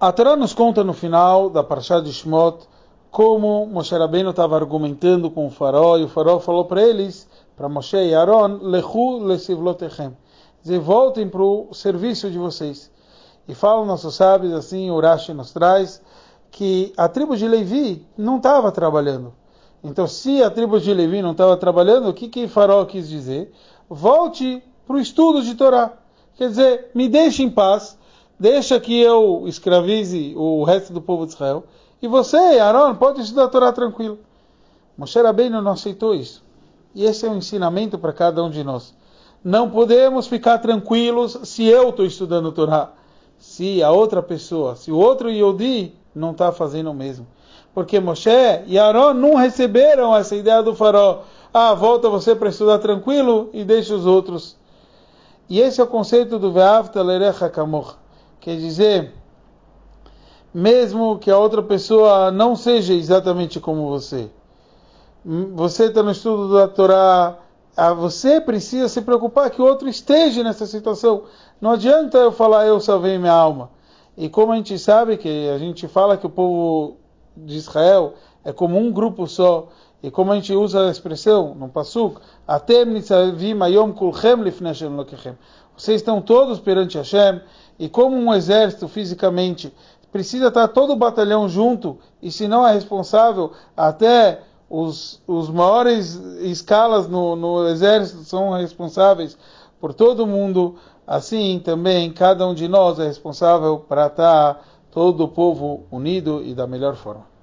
A Torá nos conta no final da Parashá de Shmot como Moshe Rabbeinu estava argumentando com o faraó e o faraó falou para eles, para Moshe e Aaron, Lechu lesivlotechem, dizer, voltem para o serviço de vocês. E falam nossos sábios, assim, Urashi nos traz, que a tribo de Levi não estava trabalhando. Então, se a tribo de Levi não estava trabalhando, o que que Faraó quis dizer? Volte para o estudo de Torá. Quer dizer, me deixe em paz, deixa que eu escravize o resto do povo de Israel, e você, Aaron, pode estudar a Torá tranquilo. Moshe Rabbeinu não aceitou isso. E esse é um ensinamento para cada um de nós. Não podemos ficar tranquilos se eu estou estudando a Torá. Se a outra pessoa, se o outro Yodi não está fazendo o mesmo. Porque Moshe e Aaron não receberam essa ideia do farol. Ah, volta você para estudar tranquilo e deixa os outros. E esse é o conceito do Ve'avta Lerecha Kamoch. Quer dizer, mesmo que a outra pessoa não seja exatamente como você. Você está no estudo da Torá, você precisa se preocupar que o outro esteja nessa situação. Não adianta eu falar eu salvei minha alma. E como a gente sabe que a gente fala que o povo de Israel é como um grupo só, e como a gente usa a expressão no Pasuk, vocês estão todos perante Hashem, e como um exército fisicamente precisa estar todo o batalhão junto, e se não é responsável, até os, os maiores escalas no, no exército são responsáveis por todo mundo, assim também cada um de nós é responsável para estar todo o povo unido e da melhor forma.